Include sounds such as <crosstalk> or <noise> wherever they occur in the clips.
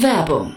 Werbung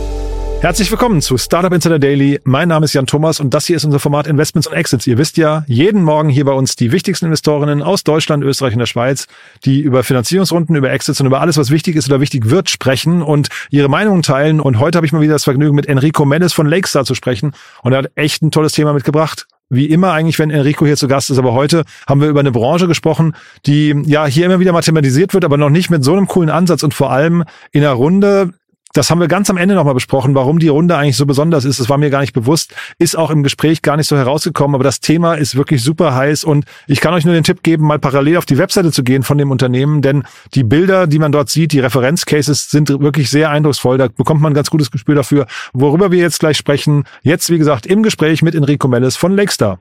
Herzlich willkommen zu Startup Insider Daily. Mein Name ist Jan Thomas und das hier ist unser Format Investments und Exits. Ihr wisst ja, jeden Morgen hier bei uns die wichtigsten Investorinnen aus Deutschland, Österreich und der Schweiz, die über Finanzierungsrunden, über Exits und über alles, was wichtig ist oder wichtig wird, sprechen und ihre Meinungen teilen. Und heute habe ich mal wieder das Vergnügen, mit Enrico Mendes von Lakestar zu sprechen. Und er hat echt ein tolles Thema mitgebracht wie immer eigentlich, wenn Enrico hier zu Gast ist. Aber heute haben wir über eine Branche gesprochen, die ja hier immer wieder mathematisiert wird, aber noch nicht mit so einem coolen Ansatz und vor allem in einer Runde, das haben wir ganz am Ende nochmal besprochen, warum die Runde eigentlich so besonders ist. Das war mir gar nicht bewusst, ist auch im Gespräch gar nicht so herausgekommen, aber das Thema ist wirklich super heiß und ich kann euch nur den Tipp geben, mal parallel auf die Webseite zu gehen von dem Unternehmen, denn die Bilder, die man dort sieht, die Referenzcases sind wirklich sehr eindrucksvoll. Da bekommt man ein ganz gutes Gespür dafür, worüber wir jetzt gleich sprechen. Jetzt, wie gesagt, im Gespräch mit Enrico Mellis von Lakestar.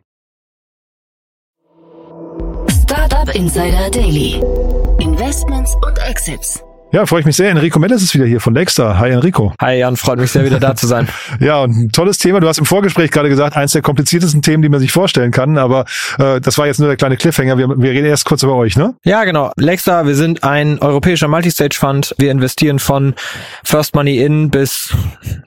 Startup Insider Daily. Investments und Exits. Ja, freue ich mich sehr. Enrico Mendes ist wieder hier von Dexter. Hi Enrico. Hi Jan, freut mich sehr, wieder da zu sein. <laughs> ja, und ein tolles Thema. Du hast im Vorgespräch gerade gesagt, eines der kompliziertesten Themen, die man sich vorstellen kann. Aber äh, das war jetzt nur der kleine Cliffhanger. Wir, wir reden erst kurz über euch, ne? Ja, genau. Lexar, wir sind ein europäischer Multistage-Fund. Wir investieren von First Money in bis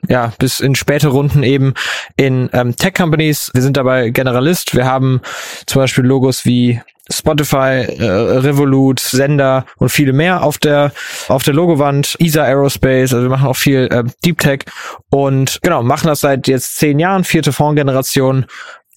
ja bis in späte Runden eben in ähm, Tech-Companies. Wir sind dabei Generalist. Wir haben zum Beispiel Logos wie Spotify, äh, Revolut, Sender und viele mehr auf der auf der Logowand, ESA Aerospace, also wir machen auch viel äh, Deep Tech. Und genau, machen das seit jetzt zehn Jahren, vierte Fondsgeneration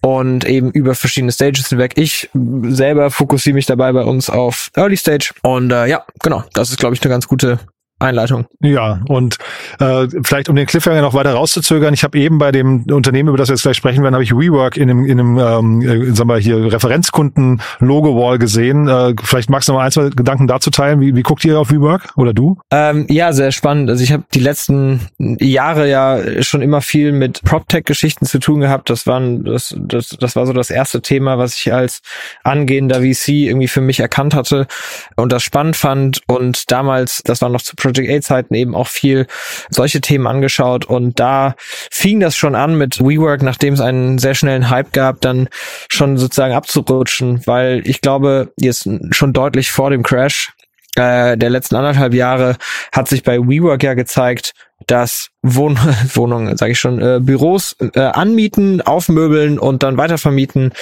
und eben über verschiedene Stages hinweg. Ich selber fokussiere mich dabei bei uns auf Early Stage. Und äh, ja, genau, das ist glaube ich eine ganz gute Einleitung. Ja, und äh, vielleicht um den Cliffhanger noch weiter rauszuzögern, ich habe eben bei dem Unternehmen, über das wir jetzt gleich sprechen werden, habe ich WeWork in einem, in einem ähm, äh, sagen wir hier Referenzkunden-Logo-Wall gesehen. Äh, vielleicht magst du noch ein, zwei Gedanken dazu teilen. Wie, wie guckt ihr auf WeWork oder du? Ähm, ja, sehr spannend. Also ich habe die letzten Jahre ja schon immer viel mit PropTech-Geschichten zu tun gehabt. Das waren das, das, das war so das erste Thema, was ich als angehender VC irgendwie für mich erkannt hatte und das spannend fand. Und damals, das war noch zu Project A-Zeiten eben auch viel solche Themen angeschaut. Und da fing das schon an mit WeWork, nachdem es einen sehr schnellen Hype gab, dann schon sozusagen abzurutschen, weil ich glaube, jetzt schon deutlich vor dem Crash äh, der letzten anderthalb Jahre hat sich bei WeWork ja gezeigt, dass Wohn <laughs> Wohnungen, sage ich schon, äh, Büros äh, anmieten, aufmöbeln und dann weitervermieten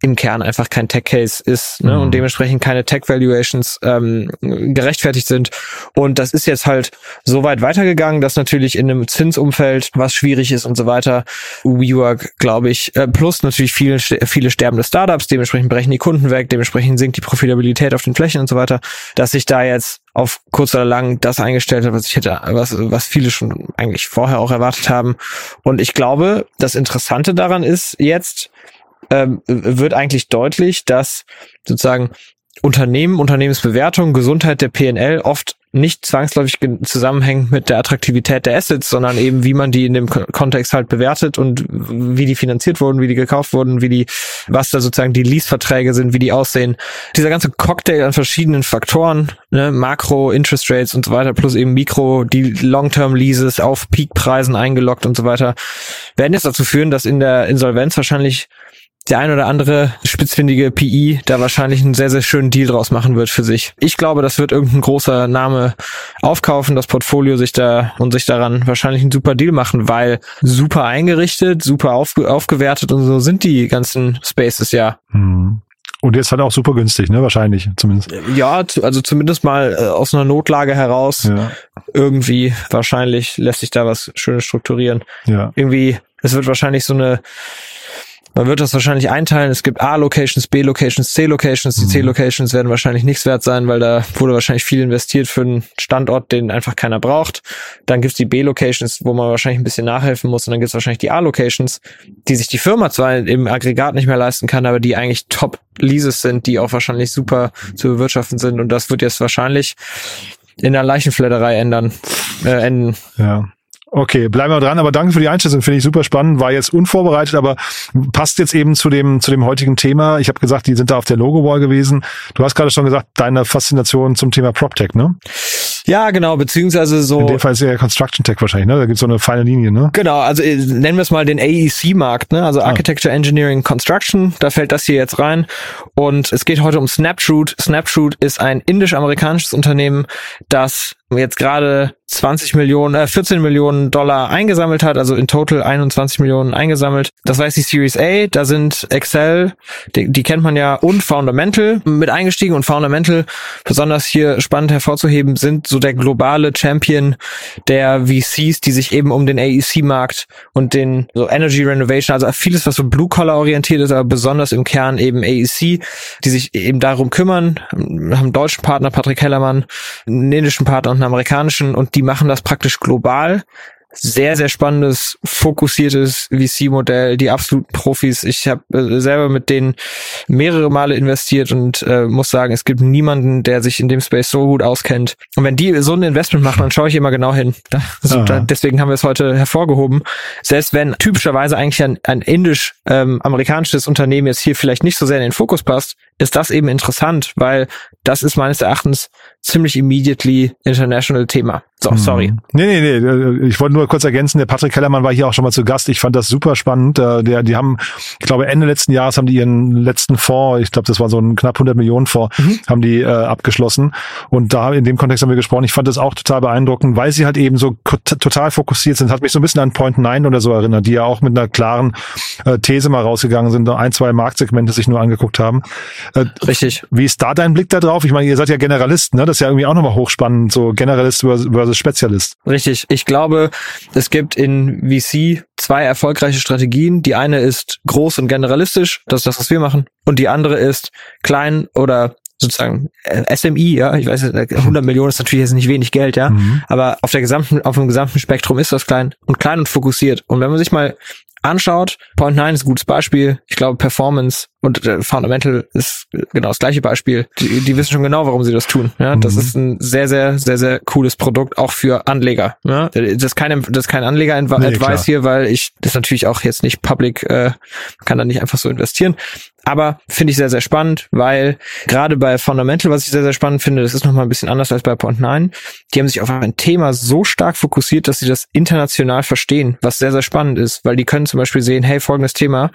im Kern einfach kein Tech-Case ist ne, mhm. und dementsprechend keine Tech-Valuations ähm, gerechtfertigt sind. Und das ist jetzt halt so weit weitergegangen, dass natürlich in einem Zinsumfeld, was schwierig ist und so weiter, WeWork, glaube ich, äh, plus natürlich viele, viele sterbende Startups, dementsprechend brechen die Kunden weg, dementsprechend sinkt die Profitabilität auf den Flächen und so weiter, dass sich da jetzt auf kurz oder lang das eingestellt hat, was ich hätte, was, was viele schon eigentlich vorher auch erwartet haben. Und ich glaube, das Interessante daran ist jetzt, ähm, wird eigentlich deutlich, dass sozusagen Unternehmen, Unternehmensbewertung, Gesundheit der PNL oft nicht zwangsläufig zusammenhängt mit der Attraktivität der Assets, sondern eben wie man die in dem Kontext halt bewertet und wie die finanziert wurden, wie die gekauft wurden, wie die, was da sozusagen die Lease-Verträge sind, wie die aussehen. Dieser ganze Cocktail an verschiedenen Faktoren, ne, Makro, Interest Rates und so weiter, plus eben Mikro, die Long-Term-Leases auf Peak-Preisen eingeloggt und so weiter, werden jetzt dazu führen, dass in der Insolvenz wahrscheinlich der ein oder andere spitzfindige PI da wahrscheinlich einen sehr, sehr schönen Deal draus machen wird für sich. Ich glaube, das wird irgendein großer Name aufkaufen, das Portfolio sich da und sich daran wahrscheinlich einen super Deal machen, weil super eingerichtet, super aufge aufgewertet und so sind die ganzen Spaces ja. Mhm. Und jetzt halt auch super günstig, ne? Wahrscheinlich zumindest. Ja, also zumindest mal äh, aus einer Notlage heraus. Ja. Irgendwie wahrscheinlich lässt sich da was Schönes strukturieren. Ja. Irgendwie, es wird wahrscheinlich so eine Man wird das wahrscheinlich einteilen. Es gibt A-Locations, B-Locations, C-Locations. Die Mhm. C-Locations werden wahrscheinlich nichts wert sein, weil da wurde wahrscheinlich viel investiert für einen Standort, den einfach keiner braucht. Dann gibt's die B-Locations, wo man wahrscheinlich ein bisschen nachhelfen muss. Und dann gibt's wahrscheinlich die A-Locations, die sich die Firma zwar im Aggregat nicht mehr leisten kann, aber die eigentlich Top-Leases sind, die auch wahrscheinlich super zu bewirtschaften sind. Und das wird jetzt wahrscheinlich in der Leichenfledderei ändern, äh, enden. Ja. Okay, bleiben wir dran, aber danke für die Einschätzung, finde ich super spannend, war jetzt unvorbereitet, aber passt jetzt eben zu dem zu dem heutigen Thema. Ich habe gesagt, die sind da auf der Logo-Wall gewesen. Du hast gerade schon gesagt, deine Faszination zum Thema PropTech, ne? Ja, genau, beziehungsweise so. In dem Fall ist ja Construction Tech wahrscheinlich, ne? Da gibt's so eine feine Linie, ne? Genau, also äh, nennen wir es mal den AEC-Markt, ne? also Ah. Architecture, Engineering, Construction, da fällt das hier jetzt rein. Und es geht heute um Snapshoot. Snapshoot ist ein indisch-amerikanisches Unternehmen, das jetzt gerade 20 Millionen, äh, 14 Millionen Dollar eingesammelt hat, also in total 21 Millionen eingesammelt. Das jetzt die Series A, da sind Excel, die, die kennt man ja, und Fundamental mit eingestiegen. Und Fundamental, besonders hier spannend hervorzuheben, sind so der globale Champion der VCs, die sich eben um den AEC-Markt und den so Energy Renovation, also vieles, was so Blue-Collar orientiert ist, aber besonders im Kern eben AEC, die sich eben darum kümmern, haben einen deutschen Partner, Patrick Hellermann, einen indischen Partner und einen amerikanischen und die machen das praktisch global. Sehr, sehr spannendes, fokussiertes VC-Modell, die absoluten Profis. Ich habe äh, selber mit denen mehrere Male investiert und äh, muss sagen, es gibt niemanden, der sich in dem Space so gut auskennt. Und wenn die so ein Investment machen, dann schaue ich immer genau hin. Da, also, Aha. da, deswegen haben wir es heute hervorgehoben. Selbst wenn typischerweise eigentlich ein, ein indisch-amerikanisches Unternehmen jetzt hier vielleicht nicht so sehr in den Fokus passt, ist das eben interessant, weil das ist meines Erachtens ziemlich immediately international Thema. So, sorry. Mhm. Nee, nee, nee. Ich wollte nur kurz ergänzen, der Patrick Kellermann war hier auch schon mal zu Gast. Ich fand das super spannend. Äh, Der, die haben, ich glaube, Ende letzten Jahres haben die ihren letzten Fonds, ich glaube, das war so ein knapp 100 Millionen Fonds, haben die äh, abgeschlossen. Und da in dem Kontext haben wir gesprochen. Ich fand das auch total beeindruckend, weil sie halt eben so total fokussiert sind. Hat mich so ein bisschen an Point Nine oder so erinnert, die ja auch mit einer klaren äh, These mal rausgegangen sind, ein, zwei Marktsegmente sich nur angeguckt haben. Äh, Richtig. wie ist da dein Blick da drauf? Ich meine, ihr seid ja Generalisten, ne? Das ist ja irgendwie auch nochmal hochspannend, so Generalist versus Spezialist. Richtig. Ich glaube, es gibt in VC zwei erfolgreiche Strategien. Die eine ist groß und generalistisch, das ist das, was wir machen. Und die andere ist klein oder sozusagen äh, SMI, ja, ich weiß, äh, 100 Millionen ist natürlich jetzt nicht wenig Geld, ja, Mhm. aber auf der gesamten, auf dem gesamten Spektrum ist das klein und klein und fokussiert. Und wenn man sich mal anschaut, Point 9 ist ein gutes Beispiel. Ich glaube, Performance und äh, Fundamental ist genau das gleiche Beispiel. Die, die wissen schon genau, warum sie das tun. Ja, das Mhm. ist ein sehr, sehr, sehr, sehr cooles Produkt, auch für Anleger. Ja, das ist kein, das ist kein Anleger-Advice Nee, hier, weil ich das natürlich auch jetzt nicht public, äh, kann da nicht einfach so investieren. Aber finde ich sehr, sehr spannend, weil gerade bei Fundamental, was ich sehr, sehr spannend finde, das ist nochmal ein bisschen anders als bei Point 9. Die haben sich auf ein Thema so stark fokussiert, dass sie das international verstehen, was sehr, sehr spannend ist, weil die können zum Beispiel sehen, hey, folgendes Thema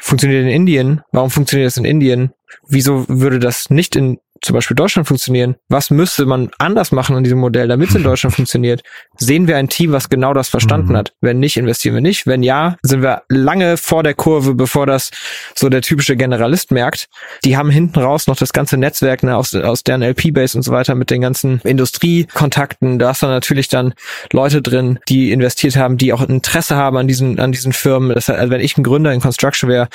funktioniert in Indien. Warum funktioniert das in Indien? Wieso würde das nicht in zum Beispiel Deutschland funktionieren? Was müsste man anders machen an diesem Modell, damit es in Deutschland funktioniert? Sehen wir ein Team, was genau das verstanden Mhm. hat? Wenn nicht, investieren wir nicht. Wenn ja, sind wir lange vor der Kurve, bevor das so der typische Generalist merkt. Die haben hinten raus noch das ganze Netzwerk ne, aus, aus deren LP-Base und so weiter mit den ganzen Industriekontakten. Da ist dann natürlich dann Leute drin, die investiert haben, die auch Interesse haben an diesen, an diesen Firmen. Das heißt, also wenn ich ein Gründer in Construction wäre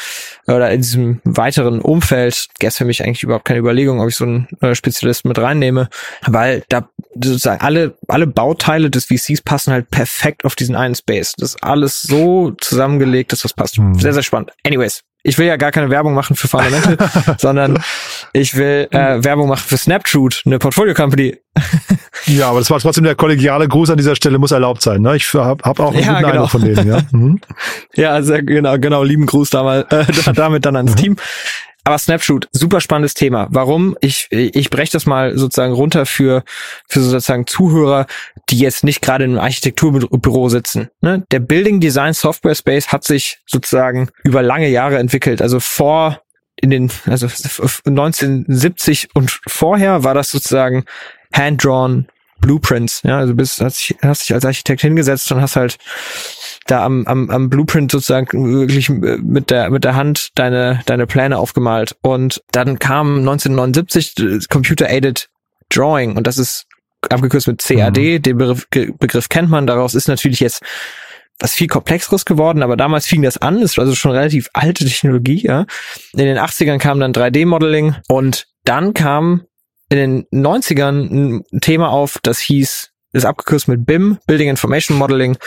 oder in diesem weiteren Umfeld, gäbe es für mich eigentlich überhaupt keine Überlegung, ob ich so einen äh, Spezialisten mit reinnehme, weil da sozusagen alle, alle Bauteile des VCs passen halt perfekt auf diesen einen Space. Das ist alles so zusammengelegt, dass das passt. Mhm. Sehr, sehr spannend. Anyways. Ich will ja gar keine Werbung machen für Fundamental, <laughs> sondern ich will äh, Werbung machen für Snapshoot, eine Portfolio Company. <laughs> Ja, aber das war trotzdem der kollegiale Gruß an dieser Stelle, muss erlaubt sein. Ne? Ich habe hab auch einen Ja, guten genau. Eindruck von denen. Ja? Mhm. <laughs> Ja, sehr genau, genau, lieben Gruß damals, äh, da- damit dann ans Team. Aber Snapshoot, super spannendes Thema. Warum? Ich, ich breche das mal sozusagen runter für, für sozusagen Zuhörer, die jetzt nicht gerade in einem Architekturbüro sitzen. Ne? Der Building Design Software Space hat sich sozusagen über lange Jahre entwickelt. Also vor in den, also 1970 und vorher war das sozusagen hand-drawn Blueprints. Ja, also bist, hast, dich- hast dich als Architekt hingesetzt und hast halt da am, am, am Blueprint sozusagen wirklich äh, mit der, mit der Hand deine, deine Pläne aufgemalt. Und dann kam 1979 das Computer-Aided Drawing und das ist abgekürzt mit CAD. Den Begriff, Begriff kennt man. Daraus ist natürlich jetzt was viel komplexeres geworden, aber damals fing das an, es war also schon relativ alte Technologie, ja. In den 80ern kam dann 3D-Modeling und dann kam in den 90ern ein Thema auf, das hieß, ist abgekürzt mit BIM, Building Information Modeling.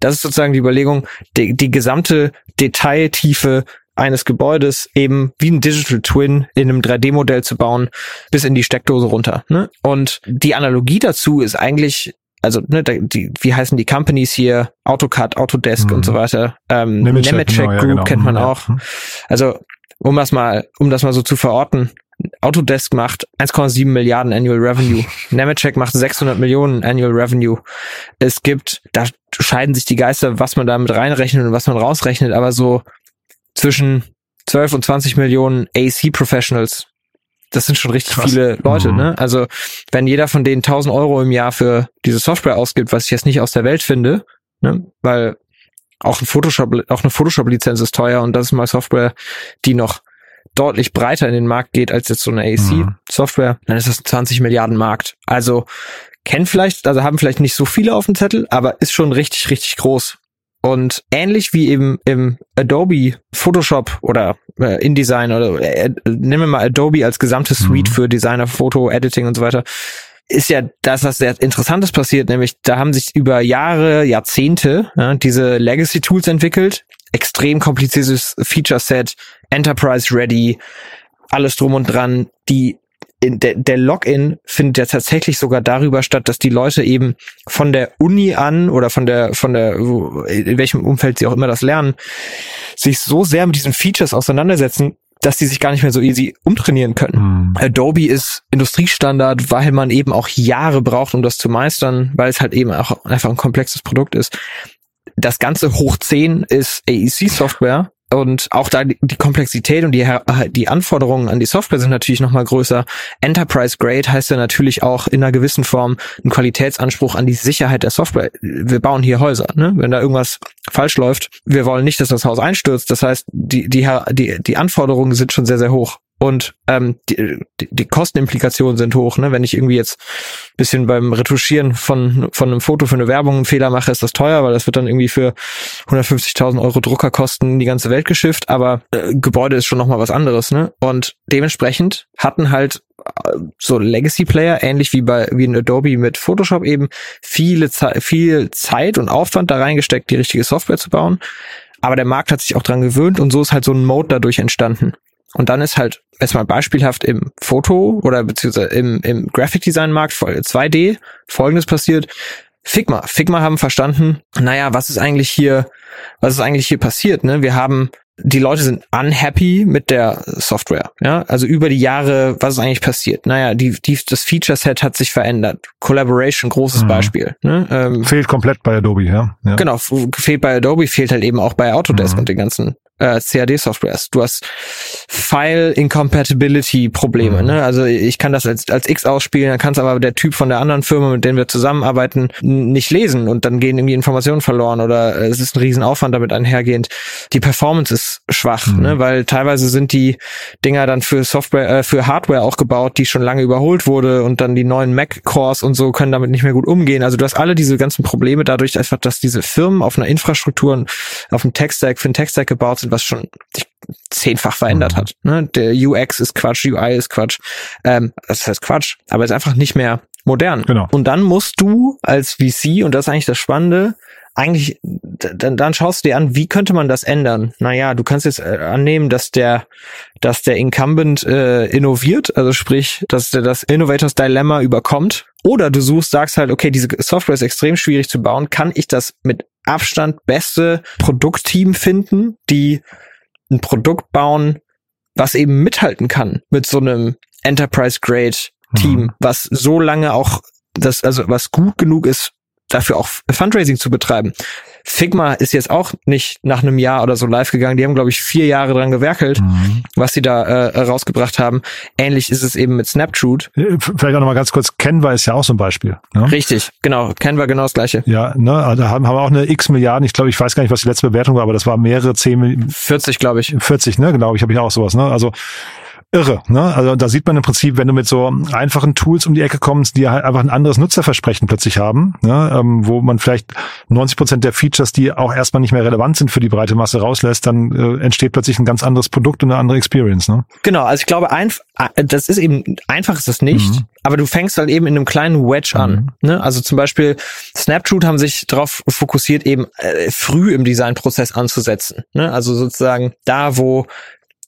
Das ist sozusagen die Überlegung, die, die gesamte Detailtiefe eines Gebäudes eben wie ein Digital Twin in einem 3D-Modell zu bauen, bis in die Steckdose runter. Ne? Und die Analogie dazu ist eigentlich also ne, die, wie heißen die Companies hier? AutoCAD, Autodesk mhm. und so weiter. Ähm, Nemetschek, Nemetschek genau, Group ja, genau. kennt man ja. auch. Also um das mal, um das mal so zu verorten. Autodesk macht 1,7 Milliarden Annual Revenue. <laughs> Nemetschek macht 600 Millionen Annual Revenue. Es gibt, da scheiden sich die Geister, was man da mit reinrechnet und was man rausrechnet, aber so zwischen 12 und 20 Millionen AC Professionals. Das sind schon richtig Krass. viele Leute, mhm. ne? Also, wenn jeder von denen 1000 Euro im Jahr für diese Software ausgibt, was ich jetzt nicht aus der Welt finde, ne? Weil auch ein Photoshop, auch eine Photoshop-Lizenz ist teuer und das ist mal Software, die noch deutlich breiter in den Markt geht als jetzt so eine AC-Software, mhm. dann ist das ein 20 Milliarden Markt. Also kennen vielleicht, also haben vielleicht nicht so viele auf dem Zettel, aber ist schon richtig, richtig groß. Und ähnlich wie eben im Adobe Photoshop oder äh, InDesign oder äh, nehmen wir mal Adobe als gesamte Suite mhm. für Designer, Foto, Editing und so weiter, ist ja das, was sehr Interessantes passiert, nämlich da haben sich über Jahre, Jahrzehnte ja, diese Legacy-Tools entwickelt, extrem kompliziertes Feature-Set, Enterprise-ready, alles drum und dran, die der, der Login findet ja tatsächlich sogar darüber statt, dass die Leute eben von der Uni an oder von der, von der, in welchem Umfeld sie auch immer das lernen, sich so sehr mit diesen Features auseinandersetzen, dass die sich gar nicht mehr so easy umtrainieren können. Mhm. Adobe ist Industriestandard, weil man eben auch Jahre braucht, um das zu meistern, weil es halt eben auch einfach ein komplexes Produkt ist. Das Ganze hoch 10 ist AEC-Software und auch da die Komplexität und die, die Anforderungen an die Software sind natürlich nochmal größer. Enterprise Grade heißt ja natürlich auch in einer gewissen Form ein Qualitätsanspruch an die Sicherheit der Software. Wir bauen hier Häuser, ne? Wenn da irgendwas falsch läuft, wir wollen nicht, dass das Haus einstürzt. Das heißt, die, die, die, die Anforderungen sind schon sehr, sehr hoch. Und ähm, die, die Kostenimplikationen sind hoch. Ne? Wenn ich irgendwie jetzt bisschen beim Retuschieren von, von einem Foto für eine Werbung einen Fehler mache, ist das teuer, weil das wird dann irgendwie für 150.000 Euro Druckerkosten in die ganze Welt geschifft. Aber äh, Gebäude ist schon nochmal was anderes. Ne? Und dementsprechend hatten halt äh, so Legacy-Player, ähnlich wie bei wie in Adobe mit Photoshop eben, viele Ze viel Zeit und Aufwand da reingesteckt, die richtige Software zu bauen. Aber der Markt hat sich auch dran gewöhnt und so ist halt so ein Mode dadurch entstanden. Und dann ist halt erstmal beispielhaft im Foto oder beziehungsweise im, im Graphic Design Markt 2D folgendes passiert. Figma. Figma haben verstanden, naja, was ist eigentlich hier, was ist eigentlich hier passiert, ne? Wir haben, die Leute sind unhappy mit der Software, ja? Also über die Jahre, was ist eigentlich passiert? Naja, die, die, das Feature Set hat sich verändert. Collaboration, großes mhm. Beispiel, ne? Ähm, fehlt komplett bei Adobe, ja? ja. Genau, fehlt bei Adobe, fehlt halt eben auch bei Autodesk mhm. und den ganzen äh, CAD-Softwares. Du hast File-Incompatibility-Probleme. Mhm. Ne? Also ich kann das als, als X ausspielen, dann kann es aber der Typ von der anderen Firma, mit dem wir zusammenarbeiten, nicht lesen und dann gehen irgendwie Informationen verloren oder äh, es ist ein Riesenaufwand damit einhergehend. Die Performance ist schwach, mhm. ne? weil teilweise sind die Dinger dann für Software, äh, für Hardware auch gebaut, die schon lange überholt wurde und dann die neuen Mac-Cores und so können damit nicht mehr gut umgehen. Also du hast alle diese ganzen Probleme dadurch einfach, dass diese Firmen auf einer Infrastruktur, auf einem Tech-Stack, für einen Tech-Stack gebaut sind, was schon sich zehnfach verändert mhm. hat. Ne? Der UX ist Quatsch, UI ist Quatsch. Ähm, das heißt Quatsch, aber ist einfach nicht mehr modern. Genau. Und dann musst du als VC, und das ist eigentlich das Spannende, eigentlich, dann, dann schaust du dir an, wie könnte man das ändern? Naja, du kannst jetzt äh, annehmen, dass der, dass der Incumbent äh, innoviert, also sprich, dass der das Innovators Dilemma überkommt. Oder du suchst, sagst halt, okay, diese Software ist extrem schwierig zu bauen. Kann ich das mit Abstand beste Produktteam finden, die ein Produkt bauen, was eben mithalten kann mit so einem Enterprise-Grade Team, mhm. was so lange auch das, also was gut genug ist, dafür auch Fundraising zu betreiben. Figma ist jetzt auch nicht nach einem Jahr oder so live gegangen. Die haben, glaube ich, vier Jahre dran gewerkelt, mhm. was sie da äh, rausgebracht haben. Ähnlich ist es eben mit Snapshoot. Äh, vielleicht auch nochmal ganz kurz, Canva ist ja auch so ein Beispiel. Ne? Richtig, genau. Canva genau das gleiche. Ja, ne, also haben, haben wir auch eine x Milliarden, ich glaube, ich weiß gar nicht, was die letzte Bewertung war, aber das war mehrere zehn 40, glaube ich. 40, ne, genau, ich habe ich auch sowas, ne? Also irre. Ne? Also da sieht man im Prinzip, wenn du mit so einfachen Tools um die Ecke kommst, die halt einfach ein anderes Nutzerversprechen plötzlich haben, ne? ähm, wo man vielleicht 90 Prozent der Features, die auch erstmal nicht mehr relevant sind für die breite Masse rauslässt, dann äh, entsteht plötzlich ein ganz anderes Produkt und eine andere Experience. Ne? Genau, also ich glaube, ein, äh, das ist eben einfach ist es nicht, mhm. aber du fängst halt eben in einem kleinen Wedge mhm. an. Ne? Also zum Beispiel Snapshoot haben sich darauf fokussiert, eben äh, früh im Designprozess anzusetzen. Ne? Also sozusagen da, wo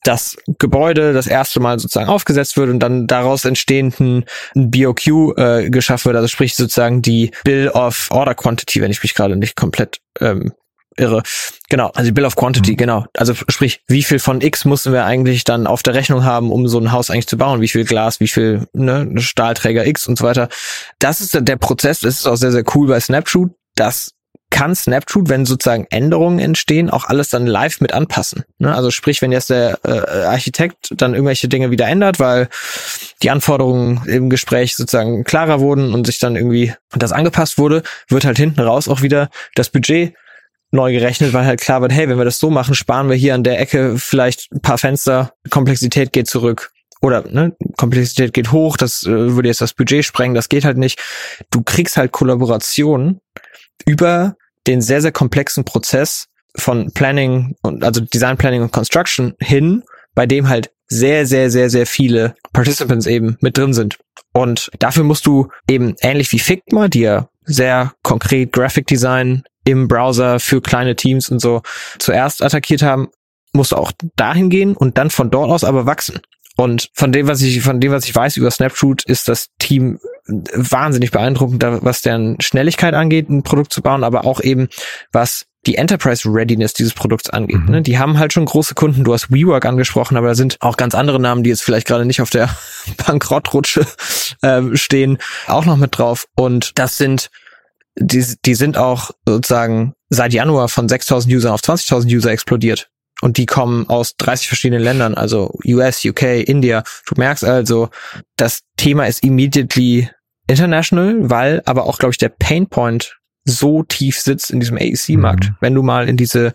das Gebäude das erste Mal sozusagen aufgesetzt wird und dann daraus entstehenden BOQ äh, geschaffen wird, also sprich sozusagen die Bill of Order Quantity, wenn ich mich gerade nicht komplett ähm, irre. Genau, also die Bill of Quantity, mhm. genau. Also sprich, wie viel von X mussten wir eigentlich dann auf der Rechnung haben, um so ein Haus eigentlich zu bauen? Wie viel Glas, wie viel ne, Stahlträger X und so weiter. Das ist der Prozess, das ist auch sehr, sehr cool bei Snapshoot. Das kann Snapshoot, wenn sozusagen Änderungen entstehen, auch alles dann live mit anpassen. Ne? Also sprich, wenn jetzt der äh, Architekt dann irgendwelche Dinge wieder ändert, weil die Anforderungen im Gespräch sozusagen klarer wurden und sich dann irgendwie das angepasst wurde, wird halt hinten raus auch wieder das Budget neu gerechnet, weil halt klar wird, hey, wenn wir das so machen, sparen wir hier an der Ecke vielleicht ein paar Fenster, Komplexität geht zurück. Oder ne, Komplexität geht hoch, das äh, würde jetzt das Budget sprengen, das geht halt nicht. Du kriegst halt Kollaboration über den sehr, sehr komplexen Prozess von Planning und also Design Planning und Construction hin, bei dem halt sehr, sehr, sehr, sehr viele Participants eben mit drin sind. Und dafür musst du eben ähnlich wie Figma, die ja sehr konkret Graphic Design im Browser für kleine Teams und so zuerst attackiert haben, musst du auch dahin gehen und dann von dort aus aber wachsen. Und von dem, was ich, von dem, was ich weiß über Snapshoot, ist das Team wahnsinnig beeindruckend, was deren Schnelligkeit angeht, ein Produkt zu bauen, aber auch eben was die Enterprise Readiness dieses Produkts angeht. Mhm. Ne? Die haben halt schon große Kunden. Du hast WeWork angesprochen, aber da sind auch ganz andere Namen, die jetzt vielleicht gerade nicht auf der <laughs> Bankrottrutsche äh, stehen, auch noch mit drauf. Und das sind die, die sind auch sozusagen seit Januar von 6.000 User auf 20.000 User explodiert. Und die kommen aus 30 verschiedenen Ländern, also US, UK, India. Du merkst also, das Thema ist immediately international, weil aber auch, glaube ich, der Painpoint so tief sitzt in diesem AEC-Markt. Mhm. Wenn du mal in diese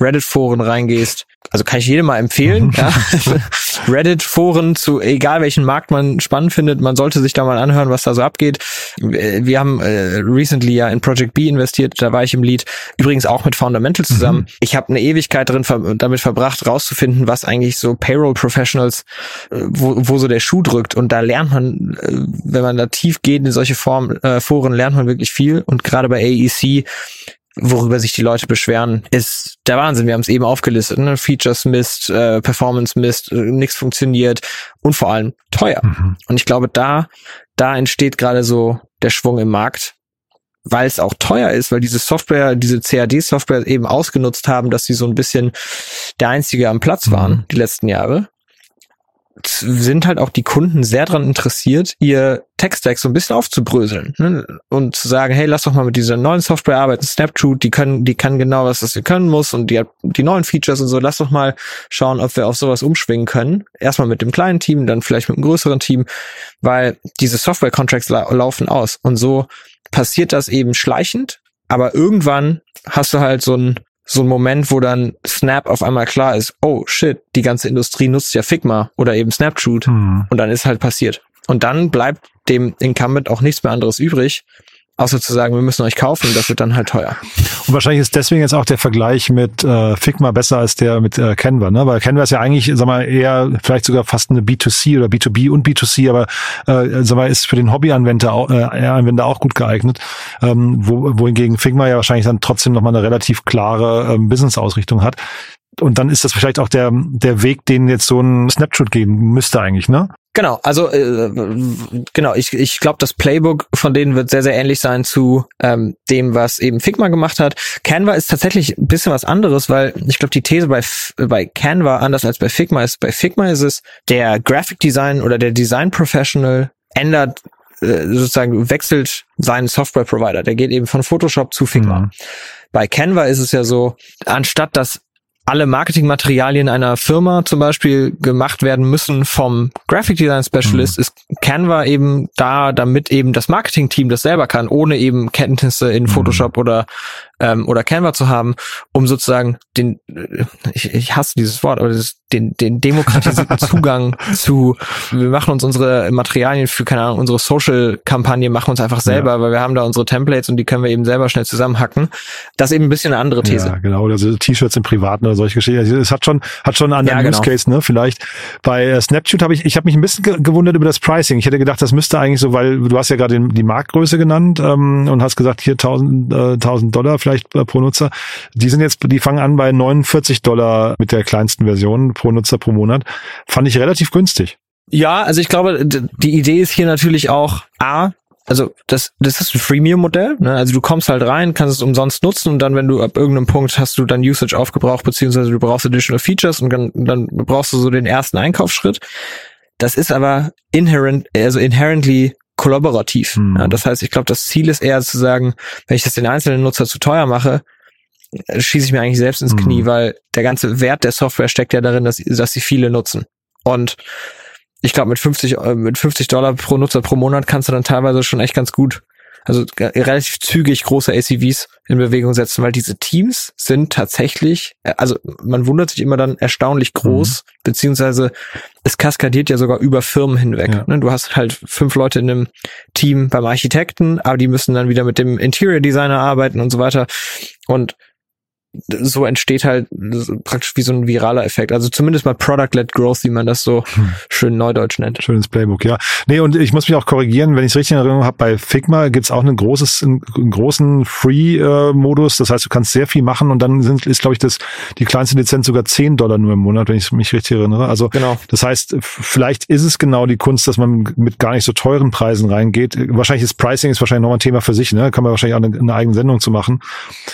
Reddit-Foren reingehst, also kann ich jedem mal empfehlen. <laughs> ja. <laughs> Reddit-Foren zu egal welchen Markt man spannend findet, man sollte sich da mal anhören, was da so abgeht. Wir haben äh, recently ja in Project B investiert, da war ich im Lead, übrigens auch mit Fundamental zusammen. Mhm. Ich habe eine Ewigkeit drin ver damit verbracht, rauszufinden, was eigentlich so Payroll Professionals, äh, wo, wo so der Schuh drückt. Und da lernt man, äh, wenn man da tief geht in solche Form, äh, Foren, lernt man wirklich viel. Und gerade bei AEC worüber sich die Leute beschweren, ist der Wahnsinn. Wir haben es eben aufgelistet. Ne? Features Mist, äh, Performance Mist, äh, nichts funktioniert und vor allem teuer. Mhm. Und ich glaube, da, da entsteht gerade so der Schwung im Markt, weil es auch teuer ist, weil diese Software, diese CAD-Software eben ausgenutzt haben, dass sie so ein bisschen der einzige am Platz waren mhm. die letzten Jahre sind halt auch die Kunden sehr daran interessiert, ihr Tech-Stack so ein bisschen aufzubröseln ne? und zu sagen, hey, lass doch mal mit dieser neuen Software arbeiten, Snapshoot, die können, die kann genau was, was sie können muss und die hat die neuen Features und so. Lass doch mal schauen, ob wir auf sowas umschwingen können. Erstmal mit dem kleinen Team, dann vielleicht mit einem größeren Team, weil diese Software-Contracts la laufen aus und so passiert das eben schleichend, aber irgendwann hast du halt so ein so ein Moment, wo dann Snap auf einmal klar ist, oh shit, die ganze Industrie nutzt ja Figma oder eben Snapshoot hm. und dann ist halt passiert. Und dann bleibt dem Incumbent auch nichts mehr anderes übrig, außer zu sagen, wir müssen euch kaufen, das wird dann halt teuer. Und wahrscheinlich ist deswegen jetzt auch der Vergleich mit äh, Figma besser als der mit äh, Canva, ne? Weil Canva ist ja eigentlich, sag mal, eher vielleicht sogar fast eine B2C oder B2B und B2C, aber äh, sag mal, ist für den Hobbyanwender auch, äh, Anwender auch gut geeignet. Ähm, wo, wohingegen Figma ja wahrscheinlich dann trotzdem nochmal eine relativ klare ähm, Business-Ausrichtung hat. Und dann ist das vielleicht auch der, der Weg, den jetzt so ein Snapshot geben müsste eigentlich, ne? Genau, also äh, genau, ich, ich glaube, das Playbook von denen wird sehr, sehr ähnlich sein zu ähm, dem, was eben Figma gemacht hat. Canva ist tatsächlich ein bisschen was anderes, weil ich glaube, die These bei, bei Canva anders als bei Figma ist, bei Figma ist es, der Graphic Design oder der Design Professional ändert äh, sozusagen wechselt seinen Software Provider. Der geht eben von Photoshop zu Figma. Mhm. Bei Canva ist es ja so, anstatt dass alle Marketingmaterialien einer Firma zum Beispiel gemacht werden müssen vom Graphic Design Specialist, mhm. ist Canva eben da, damit eben das Marketing-Team das selber kann, ohne eben Kenntnisse in mhm. Photoshop mhm. oder ähm, oder Canva zu haben, um sozusagen den, äh, ich, ich hasse dieses Wort, aber das, den, den demokratisierten <laughs> Zugang zu, wir machen uns unsere Materialien für, keine Ahnung, unsere Social-Kampagne machen uns einfach selber, ja. weil wir haben da unsere Templates und die können wir eben selber schnell zusammenhacken. Das ist eben ein bisschen eine andere These. Ja, genau, also T-Shirts im Privaten oder solche Geschichten. Also es hat schon, hat schon einen anderen ja, genau. Use Case, ne? Vielleicht. Bei äh, Snapchat habe ich, ich habe mich ein bisschen gewundert über das Pricing. Ich hätte gedacht, das müsste eigentlich so, weil du hast ja gerade die Marktgröße genannt ähm, und hast gesagt, hier 1000, äh, 1000 Dollar vielleicht äh, pro Nutzer. Die sind jetzt, die fangen an bei 49 Dollar mit der kleinsten Version pro Nutzer pro Monat. Fand ich relativ günstig. Ja, also ich glaube, die Idee ist hier natürlich auch, A, also das, das ist ein Freemium-Modell. Ne? Also du kommst halt rein, kannst es umsonst nutzen und dann, wenn du ab irgendeinem Punkt hast du dann Usage aufgebraucht, beziehungsweise du brauchst Additional Features und dann, dann brauchst du so den ersten Einkaufsschritt. Das ist aber inherent, also inherently kollaborativ. Mhm. Ja, das heißt, ich glaube, das Ziel ist eher zu sagen, wenn ich das den einzelnen Nutzer zu teuer mache, schieße ich mir eigentlich selbst ins Knie, mhm. weil der ganze Wert der Software steckt ja darin, dass, dass sie viele nutzen. Und ich glaube, mit 50, äh, mit 50 Dollar pro Nutzer pro Monat kannst du dann teilweise schon echt ganz gut also relativ zügig große ACVs in Bewegung setzen, weil diese Teams sind tatsächlich, äh, also man wundert sich immer dann erstaunlich groß, mhm. beziehungsweise es kaskadiert ja sogar über Firmen hinweg. Ja. Ne, du hast halt fünf Leute in einem Team beim Architekten, aber die müssen dann wieder mit dem Interior Designer arbeiten und so weiter. Und so entsteht halt praktisch wie so ein viraler Effekt. Also zumindest mal Product-led Growth, wie man das so hm. schön neudeutsch nennt. Schönes Playbook, ja. Nee, und ich muss mich auch korrigieren, wenn ich es richtig in Erinnerung habe, bei Figma gibt's auch ein großes, einen, großen Free-Modus. Das heißt, du kannst sehr viel machen und dann sind, ist, glaube ich, das, die kleinste Lizenz sogar 10 Dollar nur im Monat, wenn ich mich richtig erinnere. Also genau. das heißt, vielleicht ist es genau die Kunst, dass man mit gar nicht so teuren Preisen reingeht. Wahrscheinlich ist Pricing ist wahrscheinlich noch ein Thema für sich, ne? Kann man wahrscheinlich auch eine, eine eigene Sendung zu machen.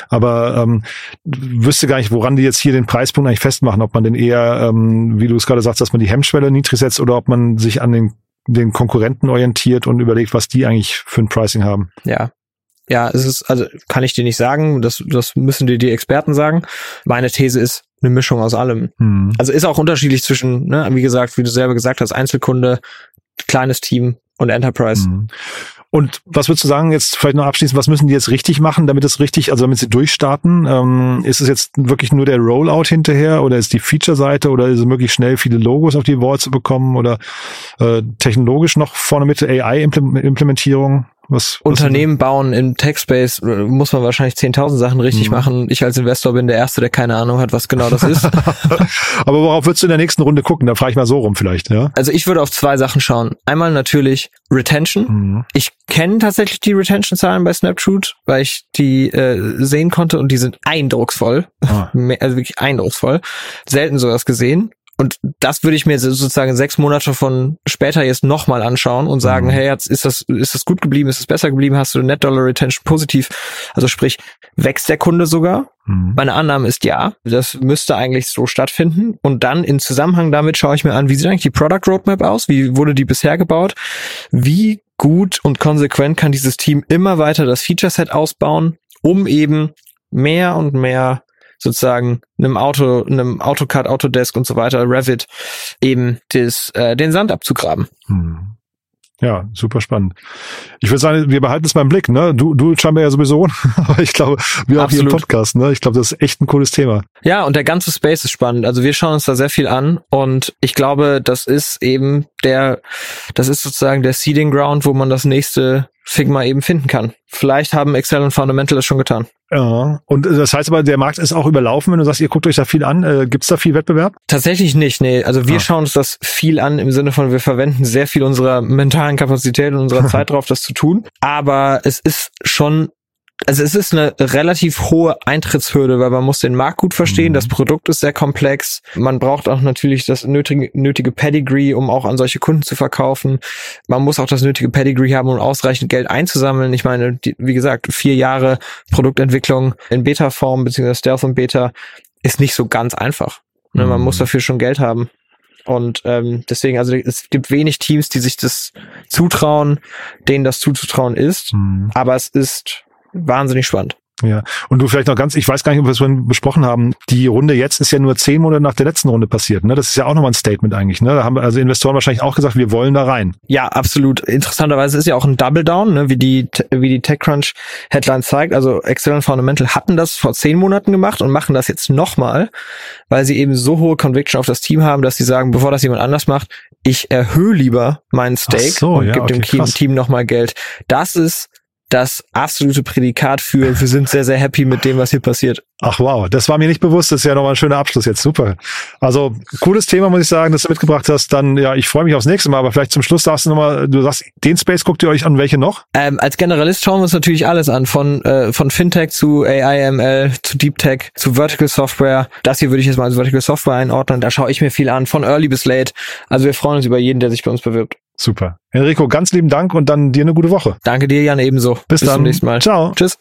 Aber ähm, wüsste gar nicht, woran die jetzt hier den Preispunkt eigentlich festmachen, ob man den eher, ähm, wie du es gerade sagst, dass man die Hemmschwelle niedrig setzt oder ob man sich an den, den Konkurrenten orientiert und überlegt, was die eigentlich für ein Pricing haben. Ja. Ja, es ist, also kann ich dir nicht sagen, das, das müssen dir die Experten sagen. Meine These ist eine Mischung aus allem. Hm. Also ist auch unterschiedlich zwischen, ne, wie gesagt, wie du selber gesagt hast, Einzelkunde, kleines Team und Enterprise. Hm. Und was würdest du sagen, jetzt vielleicht noch abschließend, was müssen die jetzt richtig machen, damit es richtig, also damit sie durchstarten? Ähm, ist es jetzt wirklich nur der Rollout hinterher oder ist die Feature-Seite oder ist es möglich schnell viele Logos auf die Wall zu bekommen oder äh, technologisch noch vorne mit AI-Implementierung? Was, Unternehmen was bauen im Techspace äh, muss man wahrscheinlich 10.000 Sachen richtig mhm. machen. Ich als Investor bin der Erste, der keine Ahnung hat, was genau das ist. <laughs> Aber worauf würdest du in der nächsten Runde gucken? Da frage ich mal so rum vielleicht. Ja? Also ich würde auf zwei Sachen schauen. Einmal natürlich Retention. Mhm. Ich kenne tatsächlich die Retention-Zahlen bei Snapshoot, weil ich die äh, sehen konnte und die sind eindrucksvoll. Ah. <laughs> Also wirklich eindrucksvoll. Selten sowas gesehen. Und das würde ich mir sozusagen sechs Monate von später jetzt nochmal anschauen und sagen, mhm. hey, jetzt ist das, ist das gut geblieben, ist es besser geblieben, hast du Net Dollar Retention positiv? Also sprich, wächst der Kunde sogar? Mhm. Meine Annahme ist ja. Das müsste eigentlich so stattfinden. Und dann in Zusammenhang damit schaue ich mir an, wie sieht eigentlich die Product Roadmap aus? Wie wurde die bisher gebaut? Wie gut und konsequent kann dieses Team immer weiter das Feature Set ausbauen, um eben mehr und mehr sozusagen einem Auto, einem AutoCAD, Autodesk und so weiter, Revit, eben des, äh, den Sand abzugraben. Hm. Ja, super spannend. Ich würde sagen, wir behalten es beim Blick, ne? Du, du scheinbar ja sowieso, <laughs> aber ich glaube, wir auch hier im Podcast, ne? Ich glaube, das ist echt ein cooles Thema. Ja, und der ganze Space ist spannend. Also wir schauen uns da sehr viel an und ich glaube, das ist eben der, das ist sozusagen der Seeding Ground, wo man das nächste Figma eben finden kann. Vielleicht haben Excel und Fundamental das schon getan. Ja, und das heißt aber, der Markt ist auch überlaufen, wenn du sagst, ihr guckt euch da viel an. Äh, Gibt es da viel Wettbewerb? Tatsächlich nicht, nee. Also wir ah. schauen uns das viel an im Sinne von, wir verwenden sehr viel unserer mentalen Kapazität und unserer <laughs> Zeit drauf, das zu tun. Aber es ist schon also es ist eine relativ hohe Eintrittshürde, weil man muss den Markt gut verstehen. Mhm. Das Produkt ist sehr komplex. Man braucht auch natürlich das nötige, nötige Pedigree, um auch an solche Kunden zu verkaufen. Man muss auch das nötige Pedigree haben, um ausreichend Geld einzusammeln. Ich meine, die, wie gesagt, vier Jahre Produktentwicklung in Beta-Form beziehungsweise Stealth und Beta ist nicht so ganz einfach. Mhm. Man muss mhm. dafür schon Geld haben. Und ähm, deswegen, also es gibt wenig Teams, die sich das zutrauen, denen das zuzutrauen ist. Mhm. Aber es ist wahnsinnig spannend. Ja, und du vielleicht noch ganz, ich weiß gar nicht, ob wir es vorhin besprochen haben, die Runde jetzt ist ja nur zehn Monate nach der letzten Runde passiert. Ne? Das ist ja auch nochmal ein Statement eigentlich. Ne? Da haben also Investoren wahrscheinlich auch gesagt, wir wollen da rein. Ja, absolut. Interessanterweise ist ja auch ein Double Down, ne? wie die wie die TechCrunch Headline zeigt. Also External Fundamental hatten das vor zehn Monaten gemacht und machen das jetzt nochmal, weil sie eben so hohe Conviction auf das Team haben, dass sie sagen, bevor das jemand anders macht, ich erhöhe lieber meinen Stake so, und ja, gebe okay, dem krass. Team nochmal Geld. Das ist das absolute Prädikat für, wir sind sehr, sehr happy mit dem, was hier passiert. Ach wow, das war mir nicht bewusst. Das ist ja nochmal ein schöner Abschluss jetzt. Super. Also cooles Thema, muss ich sagen, dass du mitgebracht hast. Dann, ja, ich freue mich aufs nächste Mal, aber vielleicht zum Schluss darfst du nochmal, du sagst, den Space guckt ihr euch an, welche noch? Ähm, als Generalist schauen wir uns natürlich alles an, von, äh, von Fintech zu AI, zu Deep Tech, zu Vertical Software. Das hier würde ich jetzt mal als Vertical Software einordnen. Da schaue ich mir viel an, von Early bis Late. Also wir freuen uns über jeden, der sich bei uns bewirbt. Super. Enrico, ganz lieben Dank und dann dir eine gute Woche. Danke dir, Jan, ebenso. Bis, dann. zum nächsten Mal. Ciao. Tschüss.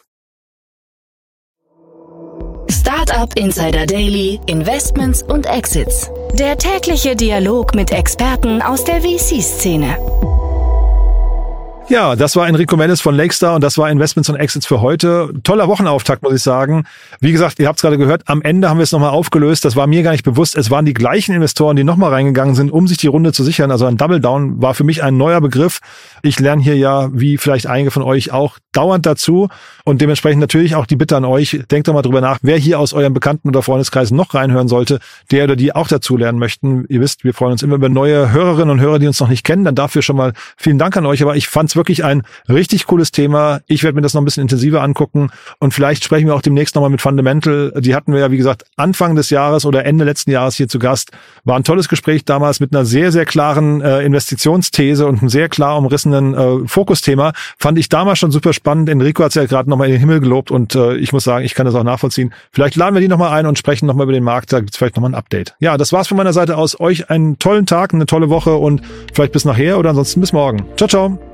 Startup Insider Daily, Investments und Exits. Der tägliche Dialog mit Experten aus der VC-Szene. Ja, das war Enrico Mellis von Lakestar und das war Investments und Exits für heute. Toller Wochenauftakt, muss ich sagen. Wie gesagt, ihr habt es gerade gehört, am Ende haben wir es nochmal aufgelöst. Das war mir gar nicht bewusst. Es waren die gleichen Investoren, die nochmal reingegangen sind, um sich die Runde zu sichern. Also ein Double Down war für mich ein neuer Begriff. Ich lerne hier ja, wie vielleicht einige von euch auch, dauernd dazu. Und dementsprechend natürlich auch die Bitte an euch, denkt doch mal drüber nach, wer hier aus eurem Bekannten- oder Freundeskreis noch reinhören sollte, der oder die auch dazu lernen möchten. Ihr wisst, wir freuen uns immer über neue Hörerinnen und Hörer, die uns noch nicht kennen. Dann dafür schon mal vielen Dank an euch. Aber ich fand es wirklich ein richtig cooles Thema. Ich werde mir das noch ein bisschen intensiver angucken und vielleicht sprechen wir auch demnächst nochmal mit Fundamental. Die hatten wir ja, wie gesagt, Anfang des Jahres oder Ende letzten Jahres hier zu Gast. War ein tolles Gespräch damals mit einer sehr, sehr klaren äh, Investitionsthese und einem sehr klar umrissenen äh, Fokusthema. Fand ich damals schon super spannend. Enrico hat es ja gerade nochmal in den Himmel gelobt und äh, ich muss sagen, ich kann das auch nachvollziehen. Vielleicht laden wir die nochmal ein und sprechen nochmal über den Markt. Da gibt's vielleicht nochmal ein Update. Ja, das war's von meiner Seite aus. Euch einen tollen Tag, eine tolle Woche und vielleicht bis nachher oder ansonsten bis morgen. Ciao, ciao.